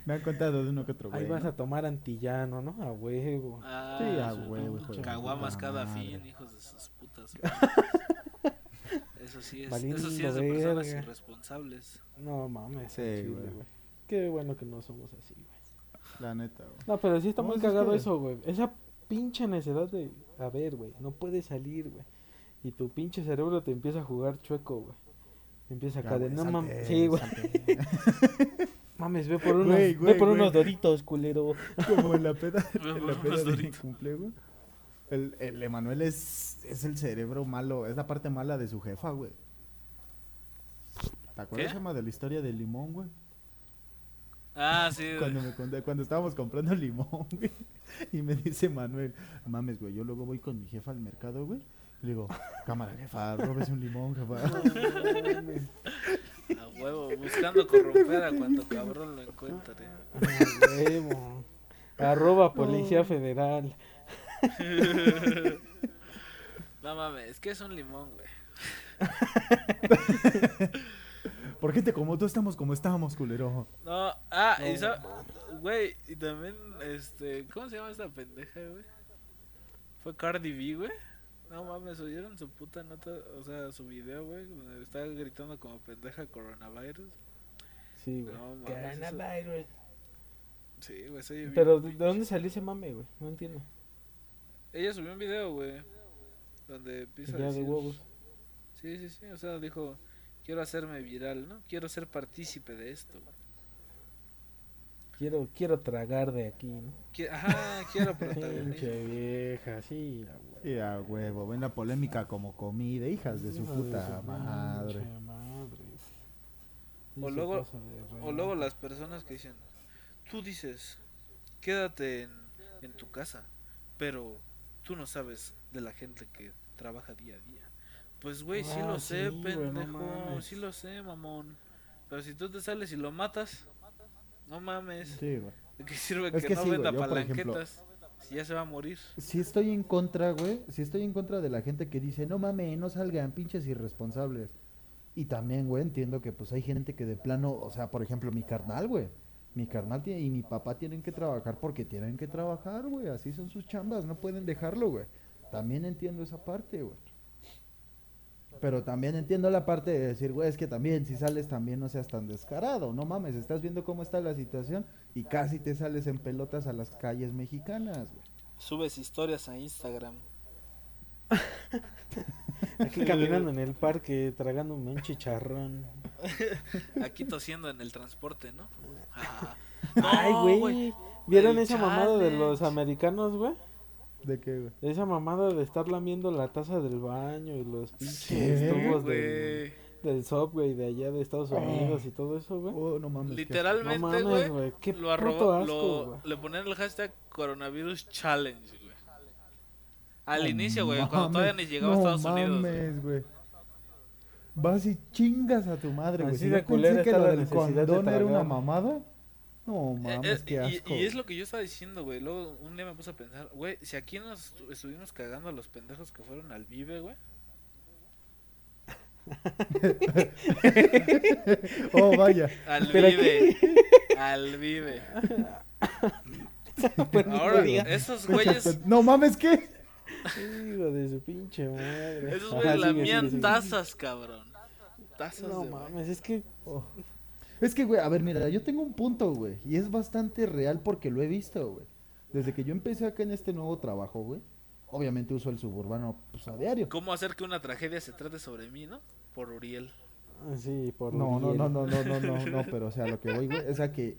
Me han contado de uno que otro, güey. Ahí vas ¿no? a tomar antillano, ¿no? A huevo. Ah, Sí, a huevo, hijo de Caguamas cada madre. fin, hijos de sus putas. Eso sí es, eso sí es de Valiendo personas verga. irresponsables. No mames, Sí, chile, güey. güey. Qué bueno que no somos así, güey. La neta, güey. No, pero sí está muy sí es cagado que- eso, güey. Esa pinche necesidad de, a ver, güey, no puedes salir, güey. Y tu pinche cerebro te empieza a jugar chueco, güey. Empieza de, güey, no mames, sí, güey. Mames, ve por unos, Güey, ve por güey. unos doritos, culero. Como en la peda, en la peda de mi cumple, güey. El, el Emanuel es, es el cerebro malo, es la parte mala de su jefa, güey. ¿Te acuerdas. Emma, de la historia del limón, güey? Ah, sí, güey. Cuando, me conté- cuando estábamos comprando limón, güey. Y me dice Manuel, mames, güey, yo luego voy con mi jefa al mercado, güey. Y le digo, cámara, jefa, róbese un limón, jefa. huevo, buscando corromper a cuanto cabrón lo encuentre. A huevo. Arroba Policía Federal. No mames, es que es un limón, güey. ¿Por qué te como tú estamos como estábamos, culero? No, ah, y No. sa- güey, y también, este, ¿cómo se llama esta pendeja, güey? Fue Cardi B, güey. No mames, ¿oyeron su puta nota? O sea, su video, güey, donde estaba gritando como pendeja coronavirus. Sí, güey. No mames, eso- Coronavirus. Sí, güey, soy bien Pero, ¿de pinche. dónde salió ese mame, güey? No entiendo. Ella subió un video, güey, donde empieza a Ya de decir... huevos. Sí, sí, sí, o sea, dijo, quiero hacerme viral, ¿no? Quiero ser partícipe de esto. güey. Quiero, quiero tragar de aquí, ¿no? Ajá, quiero protagonismo. Pinche vieja, sí, a huevo. Y a huevo, ven la polémica como comida, hijas de su puta su madre. madre. Sí O luego- de O luego las personas que dicen, tú dices, quédate en, en tu casa, pero tú no sabes de la gente que trabaja día a día. Pues güey, sí Ah, lo sé, sí, pendejo, sí lo sé, mamón. Pero si tú te sales y lo matas, no mames. Sí, güey. ¿De qué sirve Es que, que no sí, güey, venda yo, por ejemplo- palanquetas si ya se va a morir? Si estoy en contra, güey, si estoy en contra de la gente que dice, no mames, no salgan, pinches irresponsables. Y también, güey, entiendo que pues hay gente que de plano, o sea, por ejemplo, mi carnal, güey. Mi carnal tiene, y mi papá tienen que trabajar porque tienen que trabajar, güey. Así son sus chambas, no pueden dejarlo, güey. También entiendo esa parte, güey. Pero también entiendo la parte de decir, güey, es que también si sales también no seas tan descarado. No mames, estás viendo cómo está la situación y casi te sales en pelotas a las calles mexicanas, güey. Subes historias a Instagram. Aquí caminando en el parque, tragándome un chicharrón. Aquí tosiendo en el transporte, ¿no? Ah. Ay, No, güey. ¿Vieron esa mamada de los americanos, güey? ¿De qué, güey? Esa mamada de estar lamiendo la taza del baño y los pinches Sí, tubos del, del subway de allá de Estados Unidos y todo eso, güey. Oh, no mames. Literalmente, No güey. mames, güey. Qué lo puto arroba, asco, lo- le ponían el hashtag coronavirus challenge, güey. Al No inicio, güey, cuando mames, todavía ni llegaba no a Estados Unidos. güey. mames, güey. Vas y chingas a tu madre, güey. Así Si de yo pensé que está lo la del necesidad de condón era una mamada. No Eh, mames, eh, qué y- asco. y, es lo que yo estaba diciendo, güey. Luego un día me puse a pensar, güey, si aquí nos estu- estuvimos cagando a los pendejos que fueron al Vive, güey. Oh, vaya. Al ¿Pero Vive. Al Vive. No Ahora, esos güeyes, No mames, ¿qué? Hijo de su pinche madre. esos güeyes lamían tazas, cabrón. Tazas No de mames, es que Oh. Es que, güey, a ver, mira, yo tengo un punto, güey. Y es bastante real porque lo he visto, güey. Desde que yo empecé acá en este nuevo trabajo, güey. Obviamente uso el suburbano pues, a diario. ¿Cómo hacer que una tragedia se trate sobre mí, no? Por Uriel. Sí, por No, no, Uriel. no, no, no, no, no, no, pero o sea, lo que voy, güey, es a que,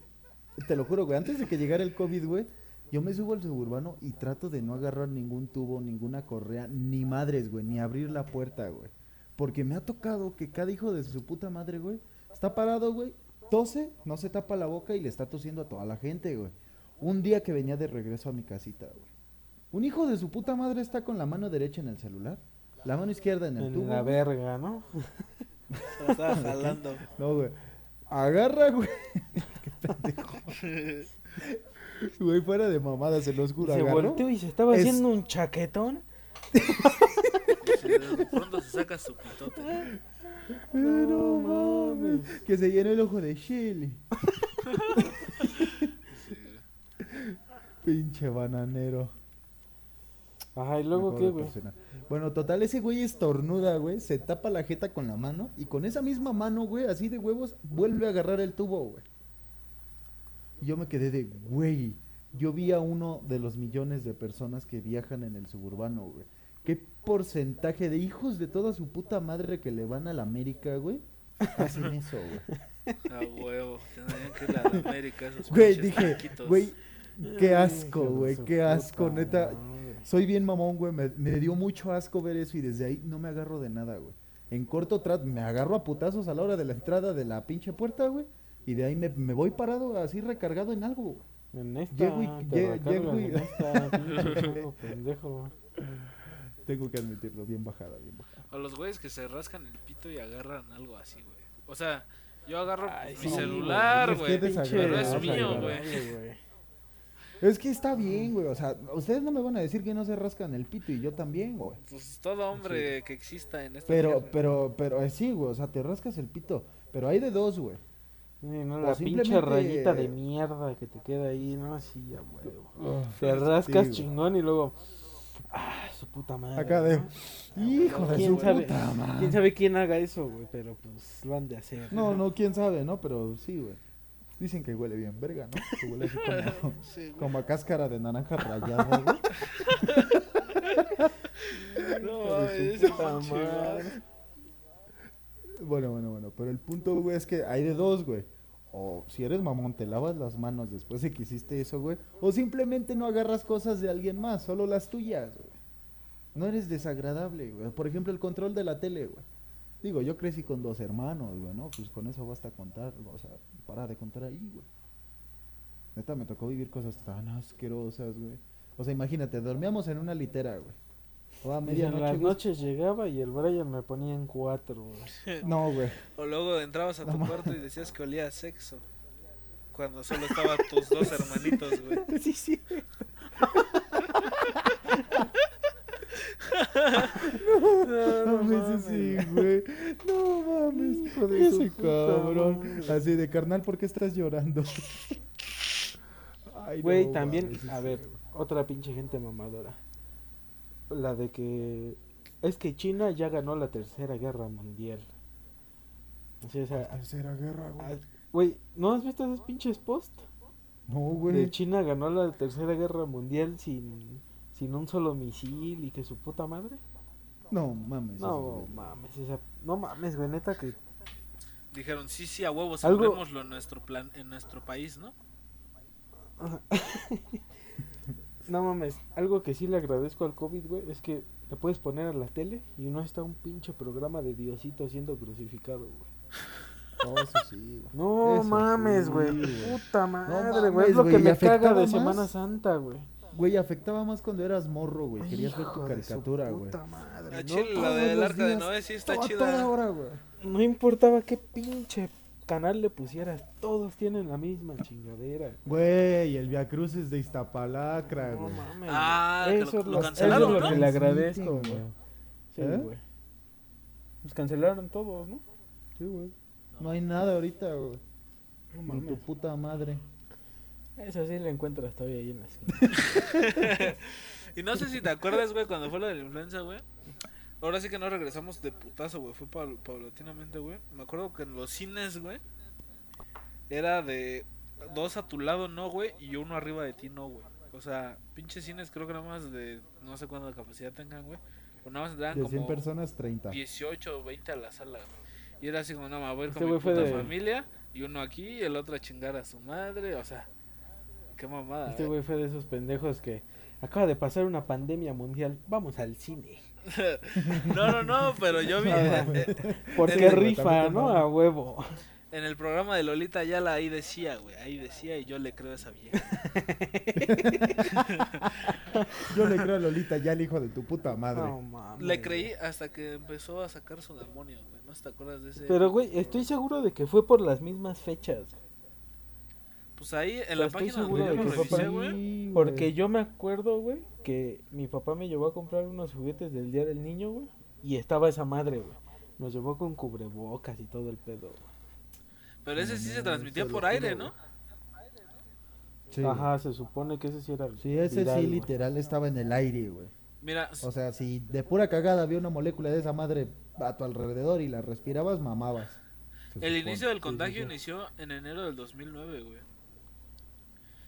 te lo juro, güey, antes de que llegara el COVID, güey, yo me subo al suburbano y trato de no agarrar ningún tubo, ninguna correa, ni madres, güey, ni abrir la puerta, güey. Porque me ha tocado que cada hijo de su puta madre, güey, está parado, güey, tose, no se tapa la boca y le está tosiendo a toda la gente, güey. Un día que venía de regreso a mi casita, güey. Un hijo de su puta madre está con la mano derecha en el celular, la mano izquierda en el En tubo. la güey. verga, ¿no? Se la estaba jalando. No, güey. Agarra, güey. Qué pendejo. Güey, fuera de mamada, se los juro. Se agarró. volteó y se estaba Es- haciendo un chaquetón. De pronto se saca su pitote. No mames. Que se llenó el ojo de güey. Pinche bananero. Ajá, ¿y luego qué, güey? Bueno, total, ese güey estornuda, güey. Se tapa la jeta con la mano. Y con esa misma mano, güey, así de huevos, vuelve a agarrar el tubo, güey. Y yo me quedé de, güey. Yo vi a uno de los millones de personas que viajan en el suburbano, güey. ¿Qué porcentaje de hijos de toda su puta madre que le van a la América, güey? Hacen eso, güey. A huevo. Tendrían que ir a la América esos Güey, dije, taquitos. güey, qué asco, güey, qué asco, neta. madre. Soy bien mamón, güey, me, me dio mucho asco ver eso y desde ahí no me agarro de nada, güey. En corto trato, me agarro a putazos a la hora de la entrada de la pinche puerta, güey. Y de ahí me, me voy parado así recargado en algo, güey. En esta, Llego y- te llego y- pendejo. Tengo que admitirlo, bien bajada, bien bajada. O los güeyes que se rascan el pito y agarran algo así, güey. O sea, yo agarro Ay, mi sí, celular, güey, güey. es que Pero es desagradable, mío, güey. güey. Es que está bien, güey, o sea, ustedes no me van a decir que no se rascan el pito y yo también, güey. Pues todo hombre que exista en esta Pero, tierra. pero, pero, eh, sí, güey, o sea, te rascas el pito. Pero hay de dos, güey. Sí, no, O la pinche simplemente- rayita de mierda que te queda ahí, ¿no? Así, a huevo. Uf, Te rascas sí, güey. chingón y luego. Ah, su puta madre. Acá de. ¿no? Hijo de ¿Quién su sabe, puta madre. ¿Quién sabe quién haga eso, güey? Pero pues lo han de hacer. No, no, quién sabe, ¿no? Pero sí, güey. Dicen que huele bien, verga, ¿no? Que huele así como, Sí, como a cáscara de naranja rallada, güey. No, puta pinche madre. Bueno, bueno, bueno. Pero el punto, güey, es que hay de dos, güey. O si eres mamón, te lavas las manos después de que hiciste eso, güey. O simplemente no agarras cosas de alguien más, solo las tuyas, güey. No eres desagradable, güey. Por ejemplo, el control de la tele, güey. Digo, yo crecí con dos hermanos, güey, ¿no? Pues con eso basta contar, o sea, para de contar ahí, güey. Neta, me tocó vivir cosas tan asquerosas, güey. O sea, imagínate, dormíamos en una litera, güey. Y en medianoche. las güey. noches llegaba y el Brian me ponía en cuatro, güey. No, güey. O luego entrabas a No tu mames. cuarto y decías que olía a sexo. Cuando solo estaban tus dos hermanitos, güey. Sí, sí. No mames, sí, güey. No mames. Hijo de Ese puta cabrón. madre. Así de carnal, ¿por qué estás llorando? Ay, Güey, no también, mames, a ver, otra pinche gente mamadora. La de que es que China ya ganó la tercera guerra mundial. Así, o sea, Tercera guerra, ah, güey. güey, ¿no has visto esos pinches posts? No, De güey. China ganó la tercera guerra mundial sin, sin un solo misil y que su puta madre. No mames. No mames, esa- no mames, güey, neta que Dijeron, sí, sí, a huevos, Algo- en nuestro, plan, en nuestro país, ¿no? No mames, algo que sí le agradezco al COVID, güey, es que le puedes poner a la tele y no está un pinche programa de Diosito siendo crucificado, güey. Oh, eso sí, güey. No Eso mames, sí, güey, puta madre, mames, güey, es lo güey, que y me caga afectaba de más. Semana Santa, güey. Güey, afectaba más cuando eras morro, güey. Querías ver tu Hijo de su caricatura, güey. puta madre, La ¿no? chile, la Todos del los arca de días, Noé sí está chida. Toda hora, güey. No importaba qué pinche canal le pusieras, todos tienen la misma chingadera. Güey, el Via Cruces de Iztapalacra, No güey. mames. Ah, que eso lo- es lo lo, cancelaron, eso es lo ¿no? que le agradezco, Sí, güey. Sí, ¿Eh? güey. Pues cancelaron todos, ¿no? Sí, güey. No hay nada ahorita, güey. No Ni tu puta madre. Esa sí la encuentras todavía ahí en la esquina. Y no sé si te acuerdas, güey, cuando fue lo de la influenza, güey. Ahora sí que no regresamos de putazo, güey. Fue paul- paulatinamente, güey. Me acuerdo que en los cines, güey. era de dos a tu lado, no, güey, y uno arriba de ti, no, güey. O sea, pinches cines creo que nada más de no sé cuánta capacidad tengan, güey. O nada más entraban De 100 como personas, 30. 18 o 20 a la sala, güey. Y era así como, no, me voy a ir Este con mi puta de- familia, y uno aquí, y el otro a chingar a su madre, o sea, qué mamada. Este ¿eh? güey fue de esos pendejos que acaba de pasar una pandemia mundial. Vamos al cine. No, no, no, pero yo vi Porque rifa, ¿no? A huevo. en el programa de Lolita Yala ahí decía, güey, ahí decía, y yo le creo a esa vieja. Yo le creo a Lolita, ya el hijo de tu puta madre. No mames. Le creí hasta que empezó a sacar su demonio, güey. ¿No te acuerdas de ese? Pero, güey, estoy seguro de que fue por las mismas fechas. Pues ahí en la estoy página seguro donde yo revisé, güey. Sí, Porque yo me acuerdo, güey, que mi papá me llevó a comprar unos juguetes del Día del Niño, güey. Y estaba esa madre, güey. Nos llevó con cubrebocas y todo el pedo, güey. Pero ese sí se transmitía por aire, ¿no? Sí. Ajá, se supone que ese sí era. Sí, ese viral, sí literal estaba en el aire, güey. Mira, O sea, si de pura cagada había una molécula de esa madre a tu alrededor y la respirabas, mamabas. el inicio del sí, contagio sí. inició en enero del 2009, güey.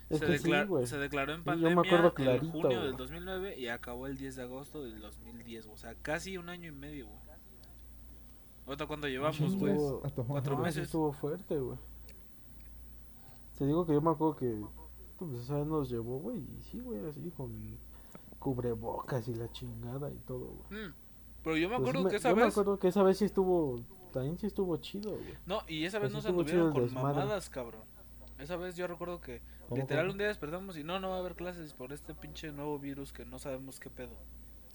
Es Se, que sí, declar- güey. se declaró en Sí, yo me pandemia en junio güey. del 2009 y acabó el 10 de agosto del 2010, güey. O sea, casi un año y medio, güey. Ahorita cuánto llevamos, Chingas, güey. Cuatro. No, meses. estuvo fuerte, güey. Te digo que yo me acuerdo que. Pues esa vez nos llevó, güey. Y sí, güey, así con cubrebocas y la chingada y todo, güey. Mm, Pero yo me Pues acuerdo me- que esa yo me vez... acuerdo que esa vez sí estuvo. También sí estuvo chido, güey. No, y esa vez no se anduvieron con desmadre. mamadas, cabrón. Esa vez yo recuerdo que ¿Cómo, literal cómo? un día despertamos y no, no va a haber clases por este pinche nuevo virus que no sabemos qué pedo.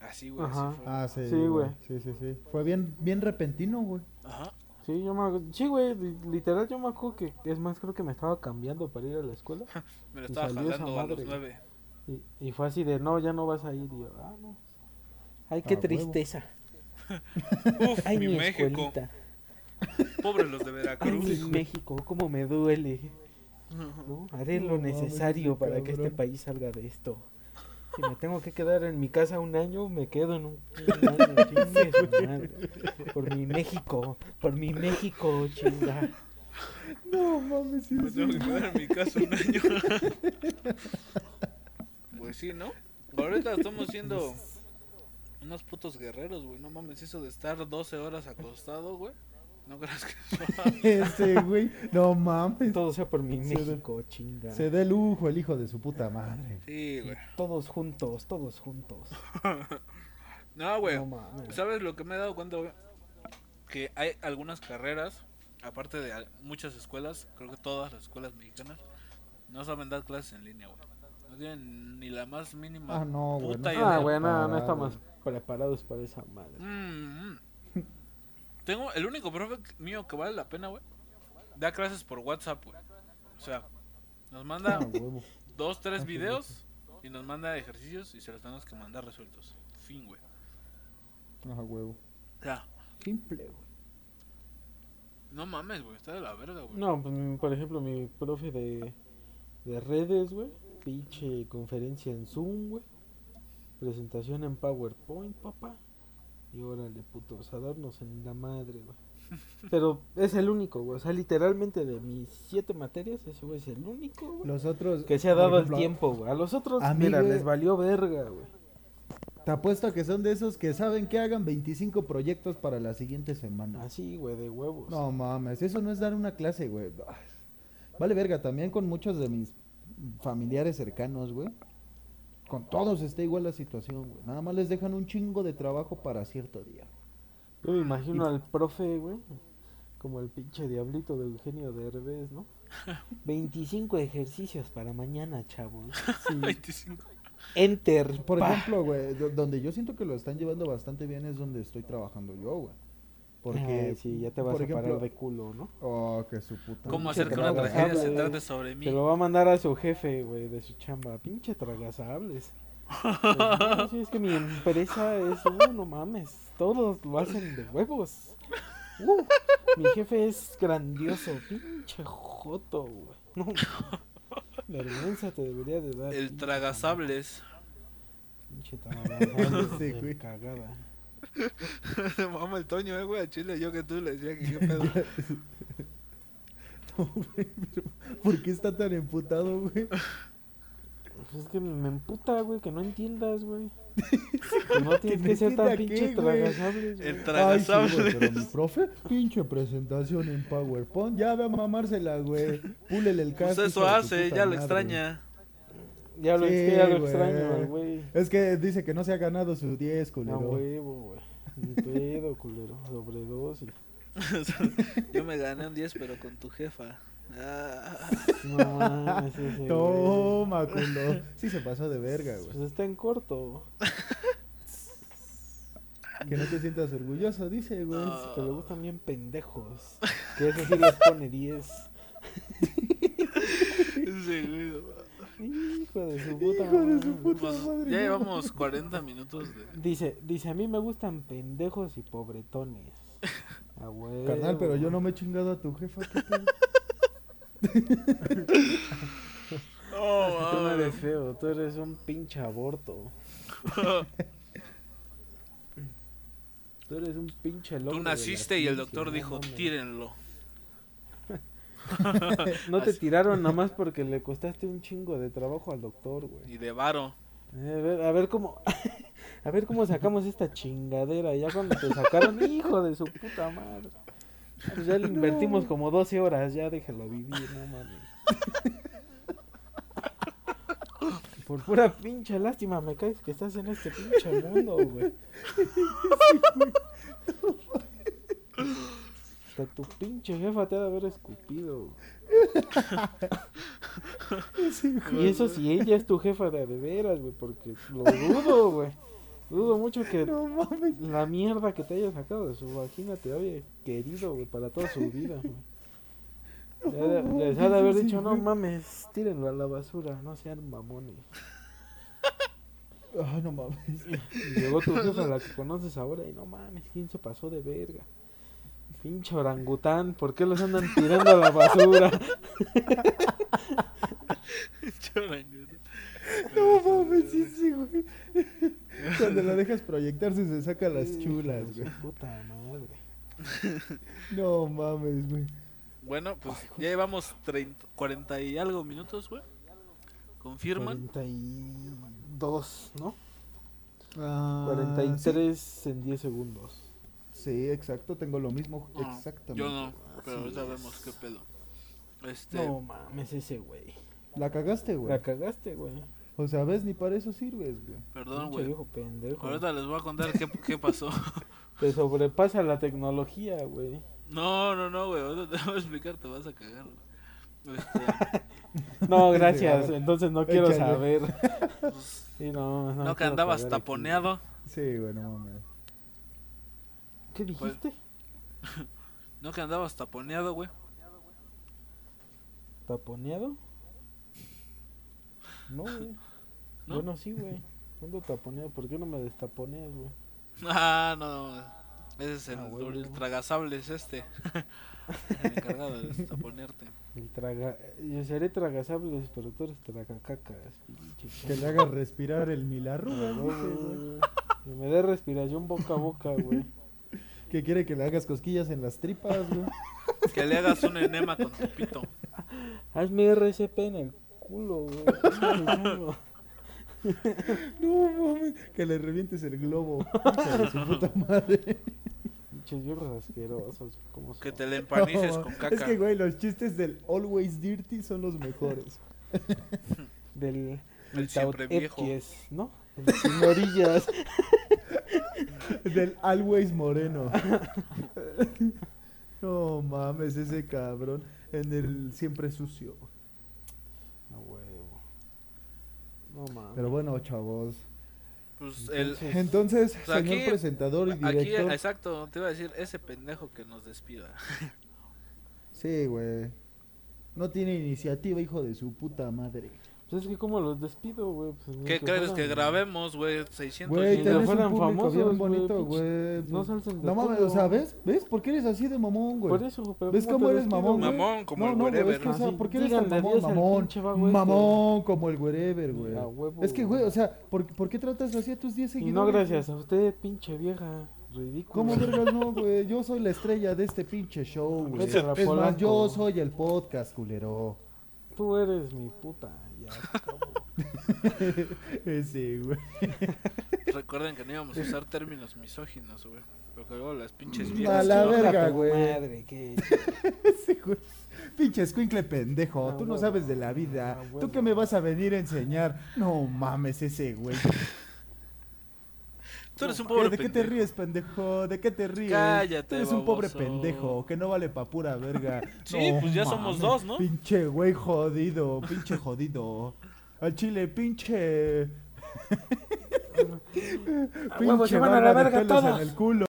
Así, güey, así Ajá. fue. Ah, sí, Sí, güey. Sí, sí, sí. Fue bien, bien repentino, güey. Ajá. Sí, yo me acuerdo. Sí, güey, li- literal yo me acuerdo que. Es más, creo que me estaba cambiando para ir a la escuela. Me lo Y estaba jalando a los nueve. Y, y fue así de, no, ya no vas a ir. Y yo, ah, no. Ay, qué Ah, tristeza. Uf, Ay, mi mi México. escuelita. Pobres los de Ay, Veracruz. mi México, cómo me duele. ¿No? Haré lo No mames, necesario para que este país salga de esto. Si me tengo que quedar en mi casa un año, me quedo en un, un año. chingue. Por mi México, por mi México, chinga. No mames, sí, Me tengo que quedar en mi casa un año. pues sí, ¿no? Ahorita estamos siendo unos putos guerreros, güey. No mames, eso de estar 12 horas acostado, güey. No creas que Ese güey, no mames. Todo sea por mi Se México, chinga. Se dé lujo el hijo de su puta madre. Sí, güey. Todos juntos, todos juntos. No, güey. No mames. ¿Sabes lo que me he dado cuenta, güey? Que hay algunas carreras, aparte de muchas escuelas, creo que todas las escuelas mexicanas, no saben dar clases en línea, güey. No tienen ni la más mínima. Ah, no, güey. Puta no. Ah, güey, no, no estamos preparados para esa madre. Mm, mm. Tengo el único profe mío que vale la pena, güey. Da clases por WhatsApp, güey. O sea, nos manda Ah, dos, tres Ah, videos y nos manda ejercicios y se los tenemos que mandar resueltos. Fin, güey. Ah, huevo. Sea, Simple, güey. no mames, güey. Está de la verga, güey. No, pues, por ejemplo, mi profe de, de redes, güey. Pinche conferencia en Zoom, güey. Presentación en PowerPoint, papá. Y órale, putos, a darnos en la madre, güey. Pero es el único, güey. O sea, literalmente de mis siete materias, ese güey es el único, güey. Los otros. Que se ha dado ejemplo, el tiempo, güey. A los otros, a mí, mira, güey- les valió verga, güey. Te apuesto a que son de esos que saben que hagan 25 proyectos para la siguiente semana. Así, güey, de huevos. No mames, eso no es dar una clase, güey. Vale verga, también con muchos de mis familiares cercanos, güey. Con todos está igual la situación, güey. Nada más les dejan un chingo de trabajo para cierto día. Yo me imagino al profe, güey, como el pinche diablito de Eugenio Derbez, ¿no? 25 ejercicios para mañana, chavos. Sí. 25. Enter. Por pa. ejemplo, güey, do- donde yo siento que lo están llevando bastante bien es donde estoy trabajando yo, güey. Porque, Ay, sí, ya te vas a parar ejemplo- de culo, ¿no? Oh, que su puta. ¿Cómo hacer que una tragedia se trate sobre mí? Se lo va a mandar a su jefe, güey, de su chamba. Pinche tragasables. Pues, no, sí, es que mi empresa es, uh, no mames, todos lo hacen de huevos. Uh, mi jefe es grandioso, pinche joto, güey. No, vergüenza te debería de dar. El tragasables. Pinche tragasables Sí, de güey. cagada. Mama el Toño, eh, güey, a Chile. Yo que tú le decía que qué pedo. ¿Por qué está tan emputado, güey? Pues es que me emputa, güey, que no entiendas, güey. Que no tienes no que ser tan pinche güey. tragasables, güey. El Ay, sí, tragasable. güey, pero mi profe, pinche presentación en PowerPoint. Ya ve a mamársela, güey. Púlele el Pues casco. eso hace, ya lo madre. extraña. Ya lo, Sí, es que ya lo güey. extraño, güey. Es que dice que no se ha ganado su 10, A culero. huevo, güey. Ni pedo, culero. Sobredosis. Yo me gané un 10, pero con tu jefa. Ah, No güey. Toma, culo. Sí se pasó de verga, Pues güey. está en corto. Que no te sientas orgulloso, dice, güey. Que le gustan bien pendejos. Que eso sí les pone 10. ese güey. Hijo de su puta Hijo de su puta Pues madre. ya llevamos 40 minutos de. Dice, dice, a mí me gustan pendejos y pobretones. A huevo. Carnal, pero yo no me he chingado a tu jefa. Oh, Tú no eres feo, tú eres un pinche aborto. Tú eres un pinche loco. Tú naciste y el doctor dijo, tírenlo. No te tiraron nada más porque le costaste un chingo de trabajo al doctor, güey. Y de varo. Eh, A ver, a ver cómo. A ver cómo sacamos esta chingadera. Ya cuando te sacaron, hijo de su puta madre. Pues ya le invertimos como 12 horas. Ya déjalo vivir, no mames. Por pura pinche lástima me caes que estás en este pinche mundo, güey. Hasta tu pinche jefa te ha de haber escupido. Y eso si ella es tu jefa de veras, güey, porque lo dudo, güey. Dudo mucho que No mames. la mierda que te haya sacado de su vagina te haya querido, güey, para toda su vida, güey. Les ha de haber Sí, dicho, no mames, tírenlo a la basura, no sean mamones. Ay, no mames. Y llegó tu jefa, la que conoces ahora, y no mames, ¿quién se pasó de verga? Pinche orangután, ¿por qué los andan tirando a la basura? No mames, sí, sí, güey. Cuando la dejas proyectarse se saca las chulas, güey. Puta madre. No mames, güey. Bueno, pues ya llevamos 30, 40 y algo minutos, güey. ¿Confirman? 42, ¿no? Ah, 43 en 10 segundos. Sí, exacto, tengo lo mismo. Ah, Exactamente. Yo no, pero es. vemos qué pedo. Este, No mames, ese güey. La cagaste, güey. La cagaste, güey. O sea, ves, ni para eso sirves, güey. perdón, güey. viejo pendejo. Ahorita les voy a contar qué, qué pasó. Te sobrepasa la tecnología, güey. No, no, no, güey. Ahorita te voy a explicar, te vas a cagar. Este, No, gracias. Entonces no quiero échale. saber. pues, Sí, no, no, no que andabas saber aquí. taponeado. Sí, güey, no mames. ¿Qué dijiste? No que andabas taponeado, güey. ¿Taponeado? No, güey. ¿No? Bueno, sí, güey. Ando taponeado. ¿Por qué no me destaponeas, güey? Ah, no. Ese es el, Ah, huevo. el tragasables este. el encargado de destaponerte. El traga... Yo seré tragasables, pero tú eres tragacacas, pinche Que le hagas respirar el milarru, Ah, güey. güey. Que me dé respiración boca a boca, güey. Que quiere que le hagas cosquillas en las tripas, güey. Que le hagas un enema con tu pito. Hazme RCP en el culo, güey. No, mames. Que le revientes el globo. Hija de su puta madre. Pinches viejos asquerosos. ¿Cómo Que te le empanices No, con caca. Es que, güey, los chistes del Always Dirty son los mejores. Del... El del siempre viejo. ¿no? El sin orillas. Del Always Moreno. No mames, ese cabrón. En el siempre sucio. Huevo. No mames. Pero bueno, chavos. Pues el. Entonces- sea, señor aquí- presentador y Aquí, director. exacto, te iba a decir ese pendejo que nos despida. Sí, güey. No tiene iniciativa, hijo de su puta madre. Pues es que como los despido, güey. Pues, ¿Qué crees que grabemos, güey? 600 Güey, un fueran público famosos, bien bonito, güey. no salsen de No mames, o sea, ¿ves? ¿Ves? ¿Por qué eres así de mamón, güey? Por eso, pero ¿Ves ¿cómo cómo te eres despido, mamón, güey? Mamón, como no, el no, güey, es wherever. que, o sea, ¿por qué eres tan mamón? Mamón, este. mamón, como el wherever, güey. Es que, güey, o sea, ¿por, por qué tratas así a tus 10 Y seguidores? no gracias a usted, pinche vieja. Ridículo. ¿Cómo vergas no, güey? Yo soy la estrella de este pinche show, güey. Es más, yo soy el podcast, culero. Tú eres mi puta. Ya, se acabó. Ese, güey. Recuerden que no íbamos a usar términos misóginos, güey. Porque luego las pinches A viejas. la ¿no? verga, güey. Madre, güey. Pinche escuincle pendejo. Tú no sabes de la vida. ¿Tú qué me vas a venir a enseñar? No mames, ese, güey. Tú eres un pobre ¿De qué te ríes, pendejo? ¿De qué te ríes? Cállate, Tú eres un pobre baboso. pendejo que no vale pa' pura verga. Sí, No pues ya somos dos, ¿no? Pinche güey jodido, pinche jodido. Al chile, pinche. A huevo, se van a la verga todos. en el culo.